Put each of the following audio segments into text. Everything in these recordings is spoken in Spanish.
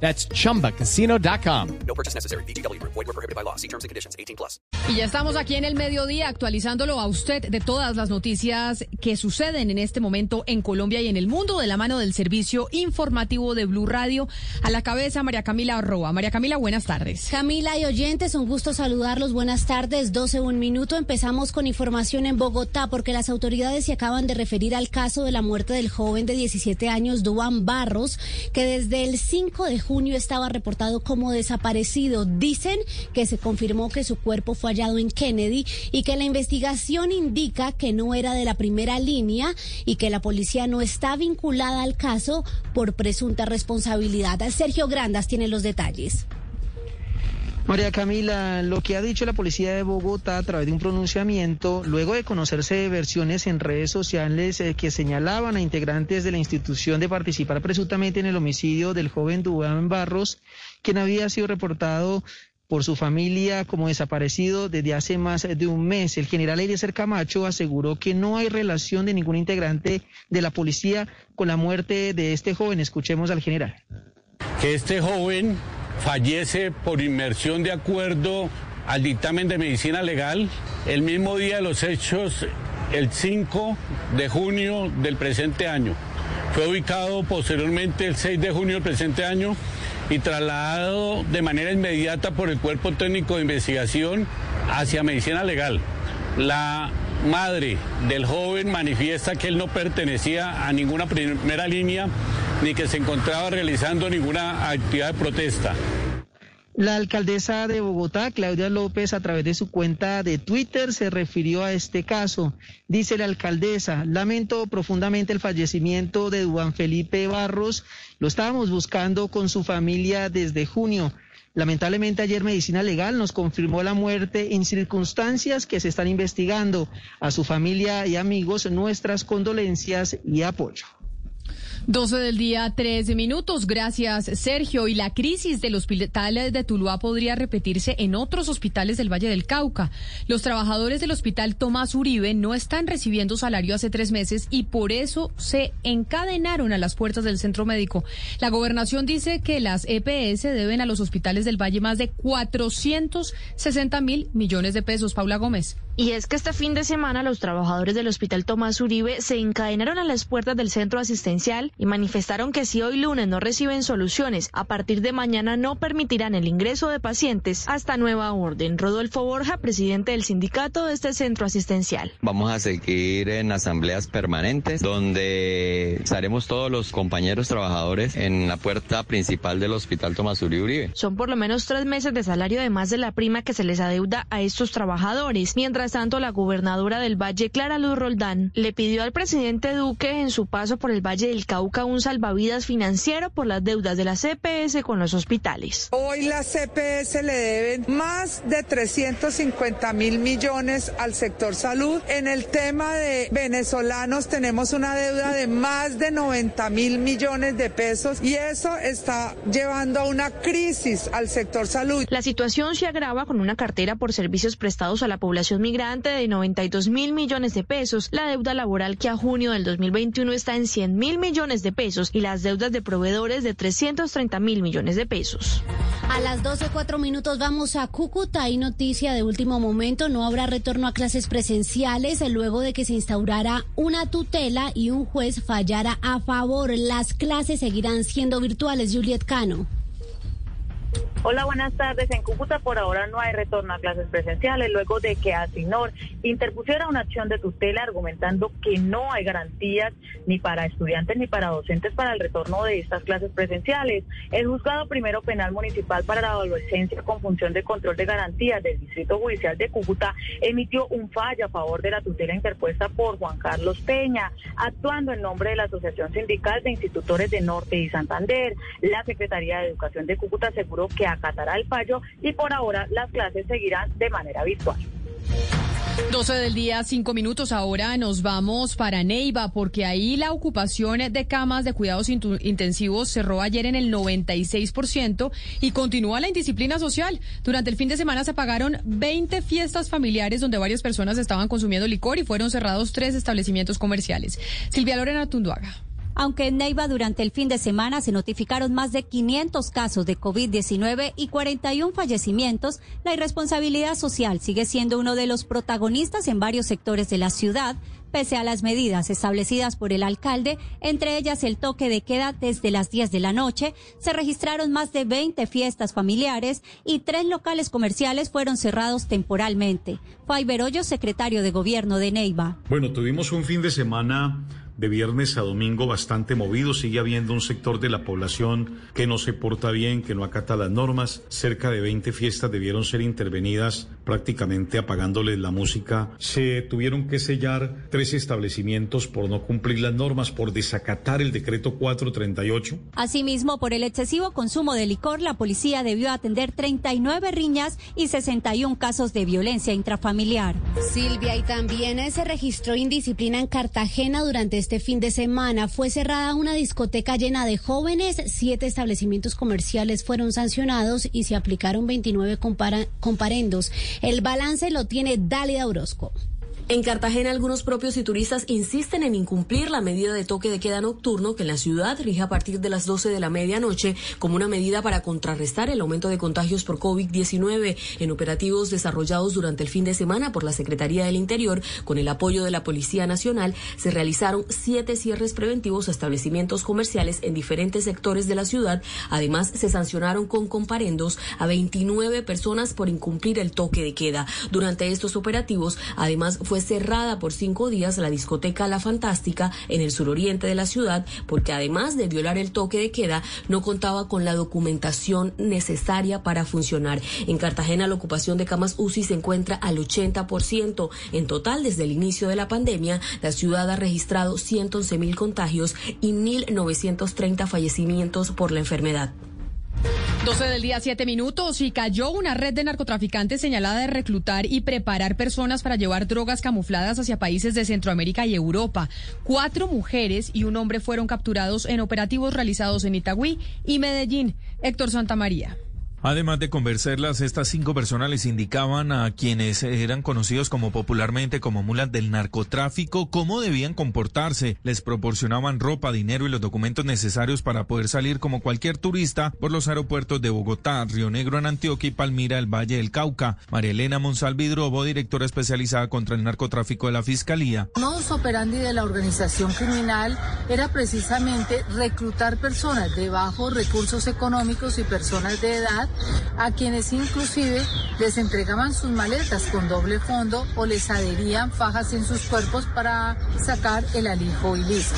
That's chumbacasino.com. No purchase necessary. BGW. Void were prohibited by law. See terms and conditions. 18 plus. Y ya estamos aquí en el mediodía actualizándolo a usted de todas las noticias que suceden en este momento en Colombia y en el mundo de la mano del servicio informativo de Blue Radio. A la cabeza María Camila Roa. María Camila, buenas tardes. Camila y oyentes, un gusto saludarlos. Buenas tardes. 12 un minuto. Empezamos con información en Bogotá porque las autoridades se acaban de referir al caso de la muerte del joven de 17 años, Duan Barros, que desde el 5 de junio estaba reportado como desaparecido. Dicen que se confirmó que su cuerpo fue hallado en Kennedy y que la investigación indica que no era de la primera línea y que la policía no está vinculada al caso por presunta responsabilidad. Sergio Grandas tiene los detalles. María Camila, lo que ha dicho la policía de Bogotá a través de un pronunciamiento, luego de conocerse versiones en redes sociales eh, que señalaban a integrantes de la institución de participar presuntamente en el homicidio del joven Dubán Barros, quien había sido reportado por su familia como desaparecido desde hace más de un mes. El general Eliezer Camacho aseguró que no hay relación de ningún integrante de la policía con la muerte de este joven. Escuchemos al general. Que este joven fallece por inmersión de acuerdo al dictamen de medicina legal el mismo día de los hechos, el 5 de junio del presente año. Fue ubicado posteriormente el 6 de junio del presente año y trasladado de manera inmediata por el Cuerpo Técnico de Investigación hacia medicina legal. La madre del joven manifiesta que él no pertenecía a ninguna primera línea ni que se encontraba realizando ninguna actividad de protesta. La alcaldesa de Bogotá, Claudia López, a través de su cuenta de Twitter se refirió a este caso. Dice la alcaldesa, lamento profundamente el fallecimiento de Juan Felipe Barros. Lo estábamos buscando con su familia desde junio. Lamentablemente ayer Medicina Legal nos confirmó la muerte en circunstancias que se están investigando. A su familia y amigos nuestras condolencias y apoyo. 12 del día, 13 minutos. Gracias, Sergio. Y la crisis del hospital de Tuluá podría repetirse en otros hospitales del Valle del Cauca. Los trabajadores del hospital Tomás Uribe no están recibiendo salario hace tres meses y por eso se encadenaron a las puertas del centro médico. La gobernación dice que las EPS deben a los hospitales del Valle más de 460 mil millones de pesos. Paula Gómez. Y es que este fin de semana los trabajadores del Hospital Tomás Uribe se encadenaron a las puertas del centro asistencial y manifestaron que si hoy lunes no reciben soluciones, a partir de mañana no permitirán el ingreso de pacientes hasta nueva orden. Rodolfo Borja, presidente del sindicato de este centro asistencial. Vamos a seguir en asambleas permanentes donde estaremos todos los compañeros trabajadores en la puerta principal del Hospital Tomás Uribe. Son por lo menos tres meses de salario además de la prima que se les adeuda a estos trabajadores, mientras tanto, la gobernadora del Valle, Clara Luz Roldán, le pidió al presidente Duque en su paso por el Valle del Cauca un salvavidas financiero por las deudas de la CPS con los hospitales. Hoy la CPS le deben más de 350 mil millones al sector salud. En el tema de venezolanos tenemos una deuda de más de 90 mil millones de pesos y eso está llevando a una crisis al sector salud. La situación se agrava con una cartera por servicios prestados a la población migrante de 92 mil millones de pesos, la deuda laboral que a junio del 2021 está en 100 mil millones de pesos y las deudas de proveedores de 330 mil millones de pesos. A las 12, cuatro minutos vamos a Cúcuta. Hay noticia de último momento. No habrá retorno a clases presenciales luego de que se instaurara una tutela y un juez fallara a favor. Las clases seguirán siendo virtuales. Juliet Cano. Hola, buenas tardes. En Cúcuta por ahora no hay retorno a clases presenciales luego de que Asinor interpusiera una acción de tutela argumentando que no hay garantías ni para estudiantes ni para docentes para el retorno de estas clases presenciales. El juzgado primero penal municipal para la adolescencia con función de control de garantías del Distrito Judicial de Cúcuta emitió un fallo a favor de la tutela interpuesta por Juan Carlos Peña, actuando en nombre de la Asociación Sindical de Institutores de Norte y Santander. La Secretaría de Educación de Cúcuta aseguró que acatará el fallo y por ahora las clases seguirán de manera virtual. 12 del día, 5 minutos. Ahora nos vamos para Neiva, porque ahí la ocupación de camas de cuidados intensivos cerró ayer en el 96% y continúa la indisciplina social. Durante el fin de semana se pagaron 20 fiestas familiares donde varias personas estaban consumiendo licor y fueron cerrados tres establecimientos comerciales. Silvia Lorena Tunduaga. Aunque en Neiva durante el fin de semana se notificaron más de 500 casos de COVID-19 y 41 fallecimientos, la irresponsabilidad social sigue siendo uno de los protagonistas en varios sectores de la ciudad, pese a las medidas establecidas por el alcalde, entre ellas el toque de queda desde las 10 de la noche, se registraron más de 20 fiestas familiares y tres locales comerciales fueron cerrados temporalmente. Faiber Hoyo, secretario de Gobierno de Neiva. Bueno, tuvimos un fin de semana de viernes a domingo bastante movido. Sigue habiendo un sector de la población que no se porta bien, que no acata las normas. Cerca de 20 fiestas debieron ser intervenidas prácticamente apagándoles la música. Se tuvieron que sellar tres establecimientos por no cumplir las normas, por desacatar el decreto 438. Asimismo, por el excesivo consumo de licor, la policía debió atender 39 riñas y 61 casos de violencia intrafamiliar. Silvia, y también se registró indisciplina en Cartagena durante este fin de semana. Fue cerrada una discoteca llena de jóvenes, siete establecimientos comerciales fueron sancionados y se aplicaron 29 comparendos. El balance lo tiene Dalia Orozco. En Cartagena, algunos propios y turistas insisten en incumplir la medida de toque de queda nocturno que en la ciudad rige a partir de las 12 de la medianoche como una medida para contrarrestar el aumento de contagios por COVID-19 en operativos desarrollados durante el fin de semana por la Secretaría del Interior con el apoyo de la Policía Nacional. Se realizaron siete cierres preventivos a establecimientos comerciales en diferentes sectores de la ciudad. Además, se sancionaron con comparendos a 29 personas por incumplir el toque de queda. Durante estos operativos, además, fue cerrada por cinco días la discoteca La Fantástica en el suroriente de la ciudad porque además de violar el toque de queda no contaba con la documentación necesaria para funcionar. En Cartagena la ocupación de camas UCI se encuentra al 80%. En total, desde el inicio de la pandemia, la ciudad ha registrado 111 mil contagios y 1.930 fallecimientos por la enfermedad. 12 del día, 7 minutos, y cayó una red de narcotraficantes señalada de reclutar y preparar personas para llevar drogas camufladas hacia países de Centroamérica y Europa. Cuatro mujeres y un hombre fueron capturados en operativos realizados en Itagüí y Medellín. Héctor Santamaría. Además de convencerlas, estas cinco personas les indicaban a quienes eran conocidos como popularmente como mulas del narcotráfico cómo debían comportarse. Les proporcionaban ropa, dinero y los documentos necesarios para poder salir como cualquier turista por los aeropuertos de Bogotá, Río Negro en Antioquia y Palmira, el Valle del Cauca. María Elena Monsalvidrobo, directora especializada contra el narcotráfico de la Fiscalía. Modus operandi de la organización criminal era precisamente reclutar personas de bajos recursos económicos y personas de edad a quienes inclusive les entregaban sus maletas con doble fondo o les adherían fajas en sus cuerpos para sacar el alijo ilícito.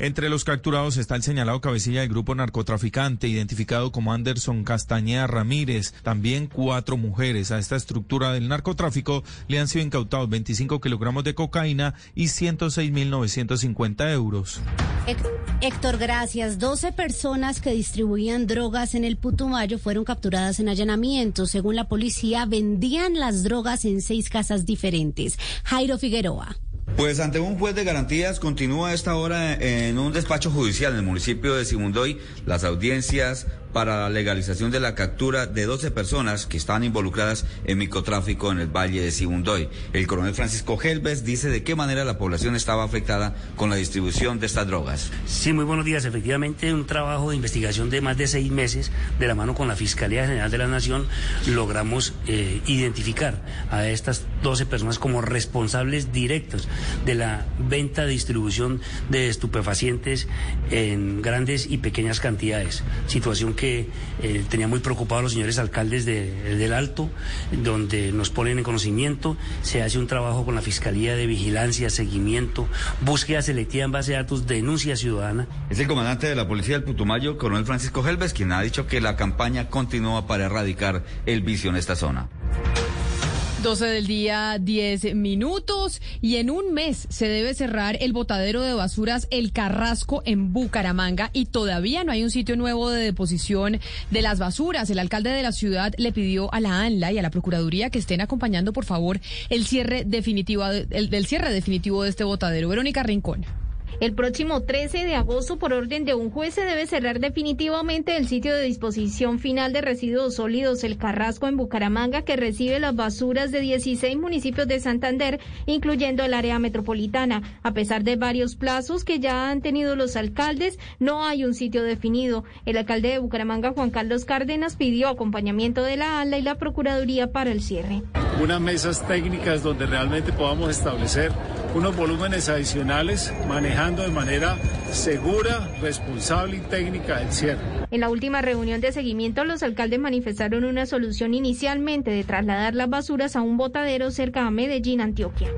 Entre los capturados está el señalado cabecilla del grupo narcotraficante, identificado como Anderson Castañeda Ramírez. También cuatro mujeres. A esta estructura del narcotráfico le han sido incautados 25 kilogramos de cocaína y 106.950 euros. Héctor, gracias. 12 personas que distribuían drogas en el Putumayo fueron capturadas en allanamientos. Según la policía, vendían las drogas en seis casas diferentes. Jairo Figueroa. Pues ante un juez de garantías continúa esta hora en un despacho judicial en el municipio de Simundoy las audiencias para la legalización de la captura de 12 personas que estaban involucradas en microtráfico en el Valle de Sibundoy. El coronel Francisco Helves dice de qué manera la población estaba afectada con la distribución de estas drogas. Sí, muy buenos días. Efectivamente, un trabajo de investigación de más de seis meses de la mano con la Fiscalía General de la Nación logramos eh, identificar a estas 12 personas como responsables directos de la venta, distribución de estupefacientes en grandes y pequeñas cantidades. Situación que eh, tenía muy preocupados los señores alcaldes del Alto, donde nos ponen en conocimiento, se hace un trabajo con la Fiscalía de Vigilancia, Seguimiento, búsqueda selectiva en base a datos, denuncia ciudadana. Es el comandante de la Policía del Putumayo, coronel Francisco Helves, quien ha dicho que la campaña continúa para erradicar el vicio en esta zona. 12 del día, 10 minutos. Y en un mes se debe cerrar el botadero de basuras El Carrasco en Bucaramanga. Y todavía no hay un sitio nuevo de deposición de las basuras. El alcalde de la ciudad le pidió a la ANLA y a la Procuraduría que estén acompañando, por favor, el cierre definitivo, el, del cierre definitivo de este botadero. Verónica Rincón. El próximo 13 de agosto, por orden de un juez, se debe cerrar definitivamente el sitio de disposición final de residuos sólidos El Carrasco en Bucaramanga, que recibe las basuras de 16 municipios de Santander, incluyendo el área metropolitana. A pesar de varios plazos que ya han tenido los alcaldes, no hay un sitio definido. El alcalde de Bucaramanga, Juan Carlos Cárdenas, pidió acompañamiento de la ANLA y la Procuraduría para el cierre. Unas mesas técnicas donde realmente podamos establecer unos volúmenes adicionales manejando de manera segura, responsable y técnica el cierre. En la última reunión de seguimiento, los alcaldes manifestaron una solución inicialmente de trasladar las basuras a un botadero cerca a Medellín, Antioquia.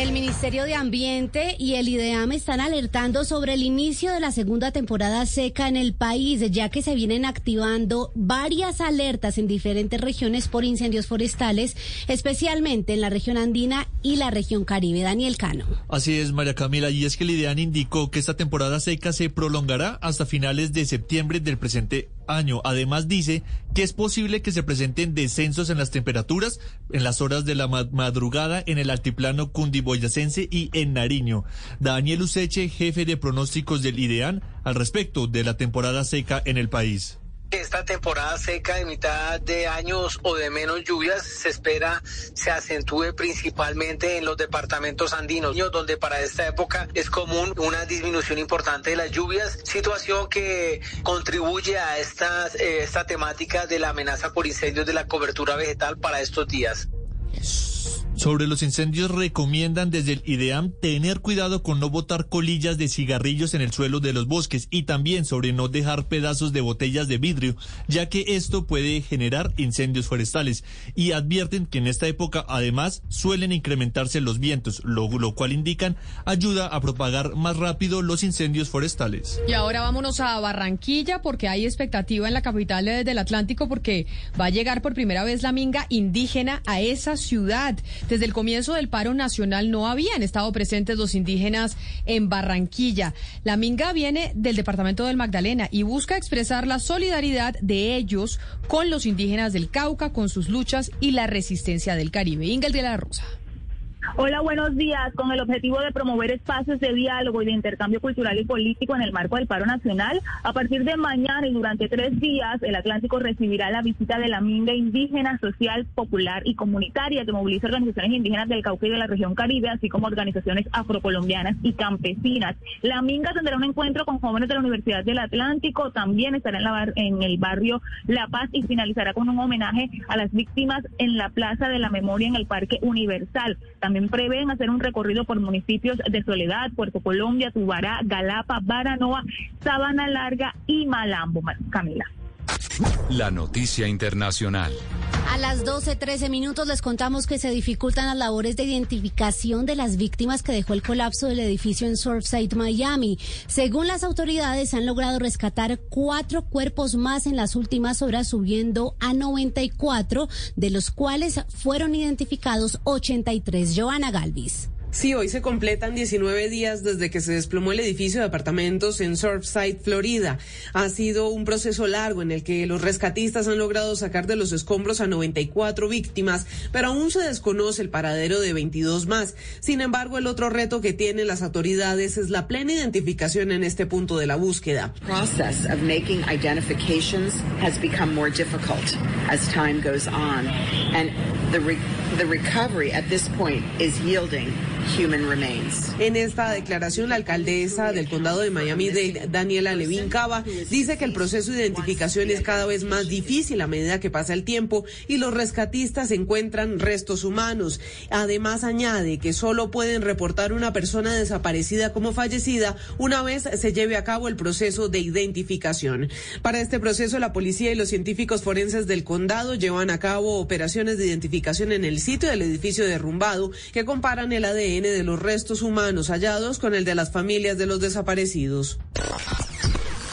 El Ministerio de Ambiente y el IDEAM están alertando sobre el inicio de la segunda temporada seca en el país, ya que se vienen activando varias alertas en diferentes regiones por incendios forestales, especialmente en la región andina y la región caribe. Daniel Cano. Así es, María Camila, y es que el IDEAM indicó que esta temporada seca se prolongará hasta finales de septiembre del presente año. Además dice que es posible que se presenten descensos en las temperaturas en las horas de la madrugada en el altiplano cundiboyacense y en Nariño. Daniel Useche, jefe de pronósticos del IDEAN, al respecto de la temporada seca en el país esta temporada seca de mitad de años o de menos lluvias se espera se acentúe principalmente en los departamentos andinos, donde para esta época es común una disminución importante de las lluvias, situación que contribuye a estas, eh, esta temática de la amenaza por incendios de la cobertura vegetal para estos días. Sobre los incendios recomiendan desde el IDEAM tener cuidado con no botar colillas de cigarrillos en el suelo de los bosques y también sobre no dejar pedazos de botellas de vidrio, ya que esto puede generar incendios forestales. Y advierten que en esta época además suelen incrementarse los vientos, lo, lo cual indican ayuda a propagar más rápido los incendios forestales. Y ahora vámonos a Barranquilla porque hay expectativa en la capital del Atlántico porque va a llegar por primera vez la minga indígena a esa ciudad. Desde el comienzo del paro nacional no habían estado presentes los indígenas en Barranquilla. La Minga viene del departamento del Magdalena y busca expresar la solidaridad de ellos con los indígenas del Cauca, con sus luchas y la resistencia del Caribe. Ingel de la Rosa. Hola, buenos días. Con el objetivo de promover espacios de diálogo y de intercambio cultural y político en el marco del paro nacional, a partir de mañana y durante tres días, el Atlántico recibirá la visita de la Minga indígena, social, popular y comunitaria que moviliza organizaciones indígenas del Cauca y de la región Caribe, así como organizaciones afrocolombianas y campesinas. La Minga tendrá un encuentro con jóvenes de la Universidad del Atlántico, también estará en, la en el barrio La Paz y finalizará con un homenaje a las víctimas en la Plaza de la Memoria en el Parque Universal. Prevén hacer un recorrido por municipios de Soledad, Puerto Colombia, Tubará, Galapa, Baranoa, Sabana Larga y Malambo. Camila. La noticia internacional. A las 12.13 minutos les contamos que se dificultan las labores de identificación de las víctimas que dejó el colapso del edificio en Surfside, Miami. Según las autoridades, han logrado rescatar cuatro cuerpos más en las últimas horas, subiendo a 94, de los cuales fueron identificados 83. Joana Galvis. Sí, hoy se completan 19 días desde que se desplomó el edificio de apartamentos en Surfside, Florida. Ha sido un proceso largo en el que los rescatistas han logrado sacar de los escombros a 94 víctimas, pero aún se desconoce el paradero de 22 más. Sin embargo, el otro reto que tienen las autoridades es la plena identificación en este punto de la búsqueda. The the recovery at this point is yielding en esta declaración, la alcaldesa del condado de Miami-Dade, Daniela Levin Cava, dice que el proceso de identificación es cada vez más difícil a medida que pasa el tiempo y los rescatistas encuentran restos humanos. Además, añade que solo pueden reportar una persona desaparecida como fallecida una vez se lleve a cabo el proceso de identificación. Para este proceso, la policía y los científicos forenses del condado llevan a cabo operaciones de identificación en el sitio del edificio derrumbado que comparan el ADN de los restos humanos hallados con el de las familias de los desaparecidos.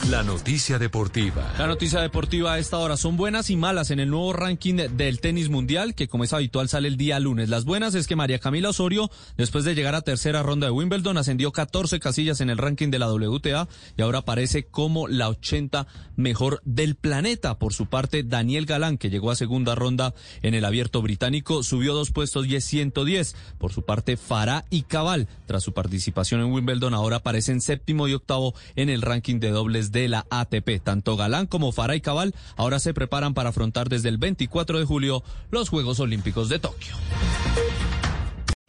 La noticia deportiva. La noticia deportiva a esta hora son buenas y malas en el nuevo ranking del tenis mundial, que como es habitual sale el día lunes. Las buenas es que María Camila Osorio, después de llegar a tercera ronda de Wimbledon, ascendió 14 casillas en el ranking de la WTA y ahora aparece como la 80 mejor del planeta. Por su parte, Daniel Galán, que llegó a segunda ronda en el abierto británico, subió dos puestos y es 110. Por su parte, Farah y Cabal, tras su participación en Wimbledon, ahora aparecen séptimo y octavo en el ranking de dobles de la ATP. Tanto Galán como Farah y Cabal ahora se preparan para afrontar desde el 24 de julio los Juegos Olímpicos de Tokio.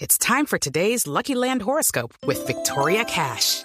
It's time for today's Lucky Land horoscope with Victoria Cash.